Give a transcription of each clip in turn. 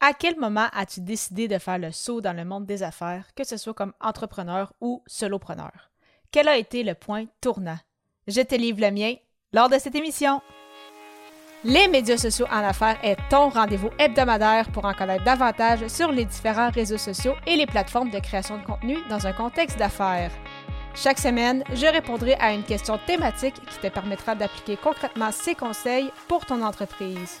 À quel moment as-tu décidé de faire le saut dans le monde des affaires, que ce soit comme entrepreneur ou solopreneur? Quel a été le point tournant? Je te livre le mien lors de cette émission. Les médias sociaux en affaires est ton rendez-vous hebdomadaire pour en connaître davantage sur les différents réseaux sociaux et les plateformes de création de contenu dans un contexte d'affaires. Chaque semaine, je répondrai à une question thématique qui te permettra d'appliquer concrètement ces conseils pour ton entreprise.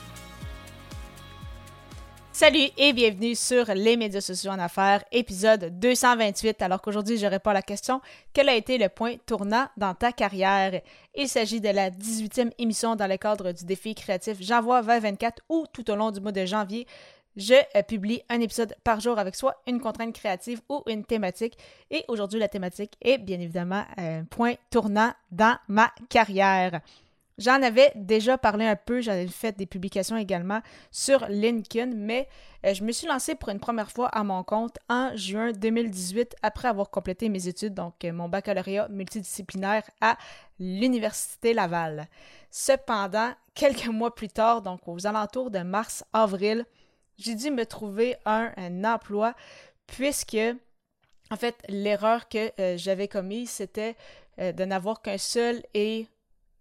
Salut et bienvenue sur les médias sociaux en affaires, épisode 228. Alors qu'aujourd'hui, je réponds à la question quel a été le point tournant dans ta carrière? Il s'agit de la 18e émission dans le cadre du défi créatif J'envoie 2024 où tout au long du mois de janvier, je euh, publie un épisode par jour avec soit une contrainte créative ou une thématique. Et aujourd'hui, la thématique est bien évidemment un point tournant dans ma carrière. J'en avais déjà parlé un peu, j'avais fait des publications également sur LinkedIn, mais euh, je me suis lancée pour une première fois à mon compte en juin 2018 après avoir complété mes études, donc euh, mon baccalauréat multidisciplinaire à l'Université Laval. Cependant, quelques mois plus tard, donc aux alentours de mars-avril, j'ai dû me trouver un, emploi puisque, en fait, l'erreur que euh, j'avais commise, c'était de n'avoir qu'un seul et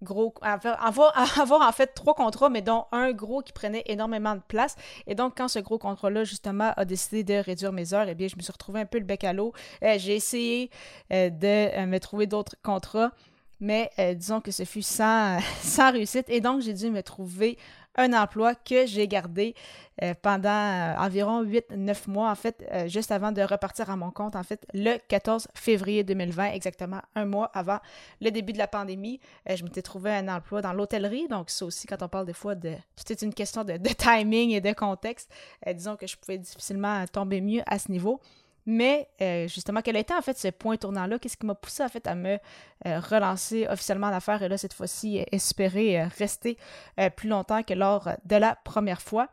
gros, avoir, avoir, en fait trois contrats, mais dont un gros qui prenait énormément de place. Et donc, quand ce gros contrat-là, justement, a décidé de réduire mes heures, eh bien, je me suis retrouvée un peu le bec à l'eau. Euh, j'ai essayé euh, de euh, me trouver d'autres contrats, mais disons que ce fut sans, sans réussite. Et donc, j'ai dû me trouver un emploi que j'ai gardé euh, pendant euh, environ 8-9 mois, en fait, euh, juste avant de repartir à mon compte, en fait, le 14 février 2020, exactement un mois avant le début de la pandémie. je m'étais trouvé un emploi dans l'hôtellerie, donc ça aussi, quand on parle des fois de... Tout une question de timing et de contexte. disons que je pouvais difficilement tomber mieux à ce niveau. Mais euh, justement, quel a été en fait ce point tournant-là? Qu'est-ce qui m'a poussé en fait à me euh, relancer officiellement en affaires et là, cette fois-ci, espérer euh, rester plus longtemps que lors de la première fois?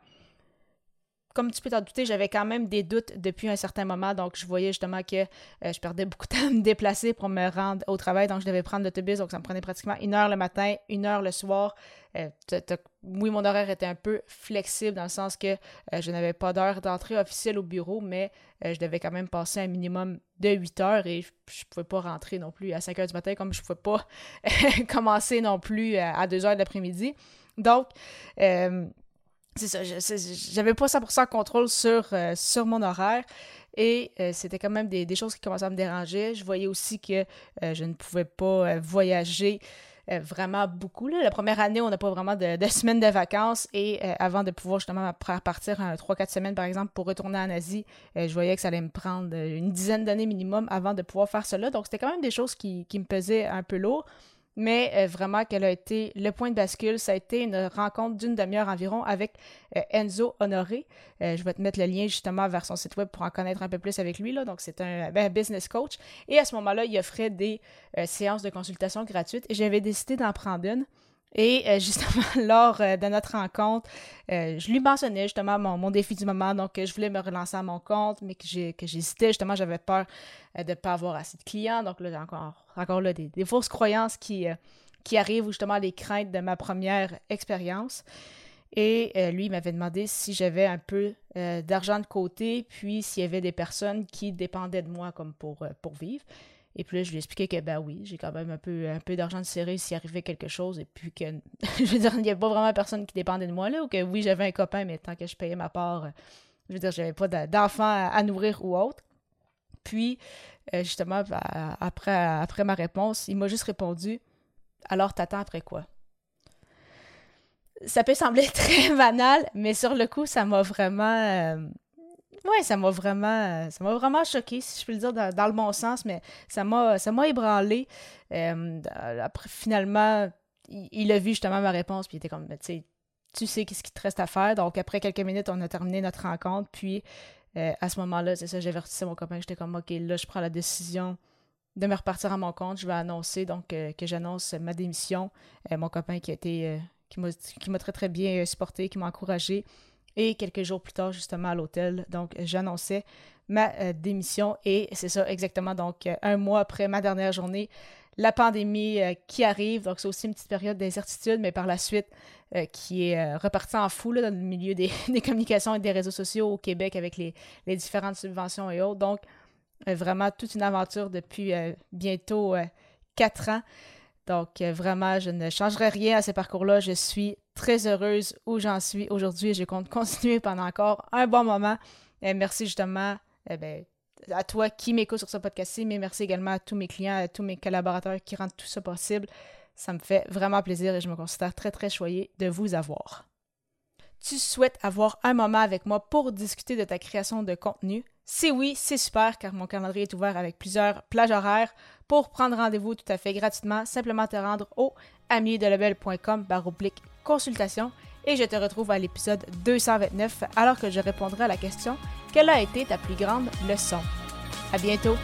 Comme tu peux t'en douter, j'avais quand même des doutes depuis un certain moment. Donc, je voyais justement que euh, je perdais beaucoup de temps à me déplacer pour me rendre au travail. Donc, je devais prendre l'autobus. Donc, ça me prenait pratiquement une heure le matin, une heure le soir. Euh, oui, mon horaire était un peu flexible dans le sens que euh, je n'avais pas d'heure d'entrée officielle au bureau, mais je devais quand même passer un minimum de 8 heures et je ne pouvais pas rentrer non plus à 5 heures du matin comme je ne pouvais pas commencer non plus à 2 heures de l'après-midi. Donc, c'est ça, j'avais pas 100% contrôle sur, euh, sur mon horaire et euh, c'était quand même des, choses qui commençaient à me déranger. Je voyais aussi que euh, je ne pouvais pas voyager vraiment beaucoup. La première année, on n'a pas vraiment de, de, semaines de vacances et avant de pouvoir justement partir 3-4 semaines par exemple pour retourner en Asie, je voyais que ça allait me prendre une dizaine d'années minimum avant de pouvoir faire cela. Donc c'était quand même des choses qui me pesaient un peu lourd mais euh, vraiment qu'elle a été le point de bascule. Ça a été une rencontre d'une demi-heure environ avec euh, Enzo Honoré. Euh, je vais te mettre le lien justement vers son site web pour en connaître un peu plus avec lui. Là. Donc, c'est un, ben, business coach. Et à ce moment-là, il offrait des séances de consultation gratuites et j'avais décidé d'en prendre une. Et euh, justement, lors euh, de notre rencontre, euh, je lui mentionnais justement mon, défi du moment, donc je voulais me relancer à mon compte, mais que j'hésitais, justement, j'avais peur de ne pas avoir assez de clients. Donc là, encore, encore là, des, fausses croyances qui, qui arrivent, ou justement les craintes de ma première expérience. Et lui, m'avait demandé si j'avais un peu d'argent de côté, puis s'il y avait des personnes qui dépendaient de moi comme pour vivre. Et puis là, je lui ai expliqué que, ben oui, j'ai quand même un peu, un peu d'argent de serré s'il arrivait quelque chose. Et puis que, je veux dire, il n'y avait pas vraiment personne qui dépendait de moi, là. Ou que oui, j'avais un copain, mais tant que je payais ma part, euh, je veux dire, j'avais pas d'enfants à, nourrir ou autre. Puis, euh, justement, après, après ma réponse, il m'a juste répondu Alors, t'attends après quoi Ça peut sembler très banal, mais sur le coup, ça m'a vraiment. Euh, Ouais, ça m'a vraiment, ça m'a vraiment choqué, si je peux le dire dans, le bon sens, mais ça m'a, ça m'a ébranlé. Euh, après, finalement, il, a vu justement ma réponse, puis il était comme, tu sais, tu sais qu'est-ce qu'il te reste à faire. Donc, après quelques minutes, on a terminé notre rencontre, puis euh, à ce moment-là, c'est ça, j'avertissais mon copain, j'étais comme, OK, là, je prends la décision de me repartir à mon compte. Je vais annoncer, donc, euh, que j'annonce ma démission. mon copain qui a été, qui m'a très, très bien supporté, qui m'a encouragé. Et quelques jours plus tard, justement, à l'hôtel, donc, j'annonçais ma démission. Et c'est ça, exactement, donc, un mois après ma dernière journée, la pandémie euh, qui arrive. Donc, c'est aussi une petite période d'incertitude, mais par la suite, euh, qui est euh, repartie en fou dans le milieu des, communications et des réseaux sociaux au Québec avec les, différentes subventions et autres. Donc, vraiment toute une aventure depuis bientôt quatre ans. Donc, vraiment, je ne changerai rien à ce parcours-là. Je suis très heureuse où j'en suis aujourd'hui et je compte continuer pendant encore un bon moment. merci justement ben, à toi qui m'écoute sur ce podcast-ci, mais merci également à tous mes clients, à tous mes collaborateurs qui rendent tout ça possible. Ça me fait vraiment plaisir et je me considère très, très choyée de vous avoir. Tu souhaites avoir un moment avec moi pour discuter de ta création de contenu? Si oui, c'est super car mon calendrier est ouvert avec plusieurs plages horaires. Pour prendre rendez-vous tout à fait gratuitement, simplement te rendre au amiedelebel.com consultation. Et je te retrouve à l'épisode 229 alors que je répondrai à la question Quelle a été ta plus grande leçon? À bientôt